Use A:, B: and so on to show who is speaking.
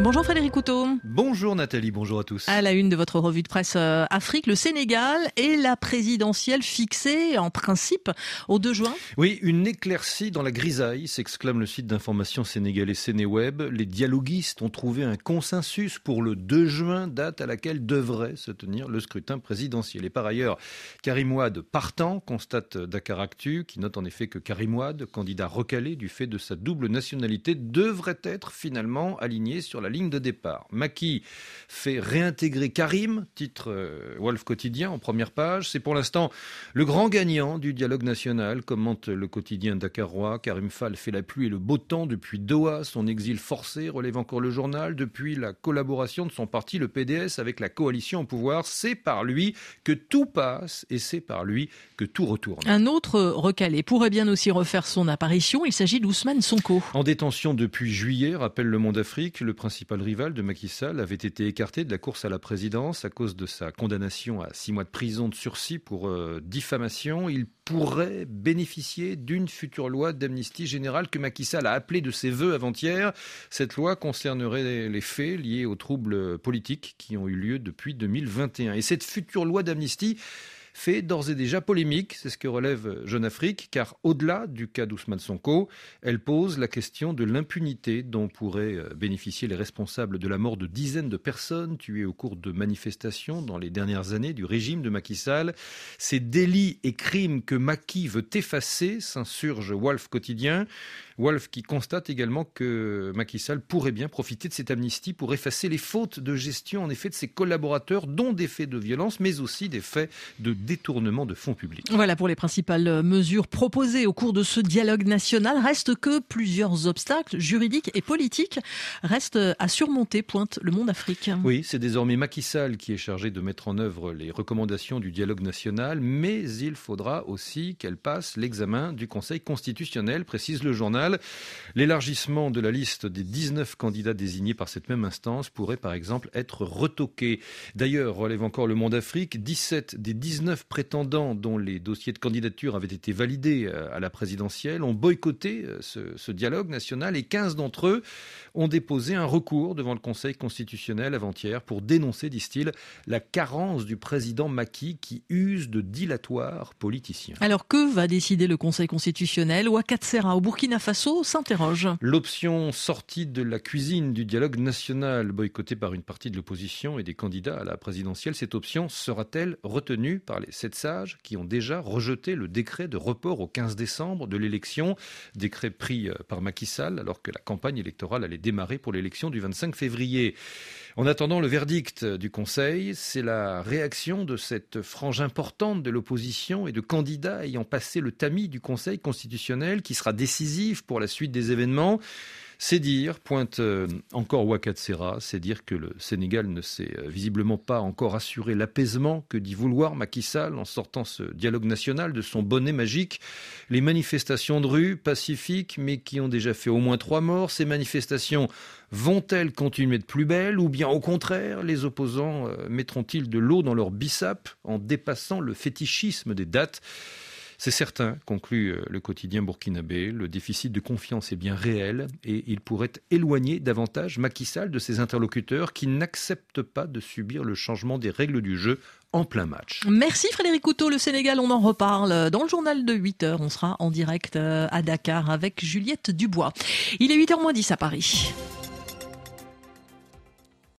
A: Bonjour Frédéric Couteau.
B: Bonjour Nathalie, bonjour à tous.
A: À la une de votre revue de presse euh, Afrique, le Sénégal et la présidentielle fixée en principe au 2 juin.
B: Oui, une éclaircie dans la grisaille, s'exclame le site d'information sénégalais Sénéweb. Les dialoguistes ont trouvé un consensus pour le 2 juin, date à laquelle devrait se tenir le scrutin présidentiel. Et par ailleurs, Karim Ouad partant, constate Dakaractu, qui note en effet que Karim Ouad, candidat recalé du fait de sa double nationalité, devrait être finalement aligné sur la ligne de départ. Maki fait réintégrer Karim, titre euh, Wolf Quotidien en première page. C'est pour l'instant le grand gagnant du dialogue national, commente le quotidien dakarois. Karim Fall fait la pluie et le beau temps depuis Doha, son exil forcé, relève encore le journal, depuis la collaboration de son parti, le PDS, avec la coalition au pouvoir. C'est par lui que tout passe et c'est par lui que tout retourne.
A: Un autre recalé pourrait bien aussi refaire son apparition. Il s'agit d'Ousmane Sonko.
B: En détention depuis juillet, rappelle le Monde Afrique, le principal principal rival de Macky Sall avait été écarté de la course à la présidence à cause de sa condamnation à six mois de prison de sursis pour euh, diffamation. Il pourrait bénéficier d'une future loi d'amnistie générale que Macky Sall a appelée de ses voeux avant-hier. Cette loi concernerait les faits liés aux troubles politiques qui ont eu lieu depuis 2021. Et cette future loi d'amnistie fait d'ores et déjà polémique, c'est ce que relève Jeune Afrique, car au-delà du cas d'Ousmane Sonko, elle pose la question de l'impunité dont pourraient euh, bénéficier les responsables de la mort de dizaines de personnes tuées au cours de manifestations dans les dernières années du régime de Macky Sall. Ces délits et crimes que Macky veut effacer, s'insurge Wolf Quotidien. Wolf qui constate également que Macky Sall pourrait bien profiter de cette amnistie pour effacer les fautes de gestion en effet de ses collaborateurs, dont des faits de violence, mais aussi des faits de détournement de fonds publics.
A: Voilà pour les principales mesures proposées au cours de ce dialogue national. Reste que plusieurs obstacles juridiques et politiques restent à surmonter, pointe le monde africain.
B: Oui, c'est désormais Macky Sall qui est chargé de mettre en œuvre les recommandations du dialogue national, mais il faudra aussi qu'elle passe l'examen du Conseil constitutionnel, précise le journal. L'élargissement de la liste des 19 candidats désignés par cette même instance pourrait par exemple être retoqué. D'ailleurs, relève encore le Monde Afrique, 17 des 19 prétendants dont les dossiers de candidature avaient été validés euh, à la présidentielle ont boycotté euh, ce, ce dialogue national et 15 d'entre eux ont déposé un recours devant le Conseil constitutionnel avant-hier pour dénoncer, disent-ils, la carence du président Macky qui use de dilatoires politiciens.
A: Alors que va décider le Conseil constitutionnel? Ouakatsera au Burkina Faso s'interroge.
B: L'option sortie de la cuisine du dialogue national, boycottée par une partie de l'opposition et des candidats à la présidentielle, cette option sera-t-elle retenue par les sept sages qui ont déjà rejeté le décret de report au 15 décembre de l'élection, décret pris euh, par Macky Sall alors que la campagne électorale allait démarrer pour l'élection du 25 février. En attendant le verdict du Conseil, c'est la réaction de cette frange importante de l'opposition et de candidats ayant passé le tamis du Conseil constitutionnel qui sera décisif pour la suite des événements. C'est dire, pointe euh, encore Ouakatsera, c'est dire que le Sénégal ne s'est euh, visiblement pas encore assuré l'apaisement que dit vouloir Macky Sall en sortant ce dialogue national de son bonnet magique. Les manifestations de rue, pacifiques, mais qui ont déjà fait au moins trois morts, ces manifestations vont-elles continuer de plus belle ou bien au contraire, les opposants euh, mettront-ils de l'eau dans leur bissap en dépassant le fétichisme des dates? C'est certain, conclut euh, le quotidien burkinabé, le déficit de confiance est bien réel et il pourrait éloigner davantage Macky Sall de ses interlocuteurs qui n'acceptent pas de subir le changement des règles du jeu en plein match.
A: Merci Frédéric Couteau, le Sénégal, on en reparle dans le journal de 8h. On sera en direct euh, à Dakar avec Juliette Dubois. Il est 8h moins 10 à Paris.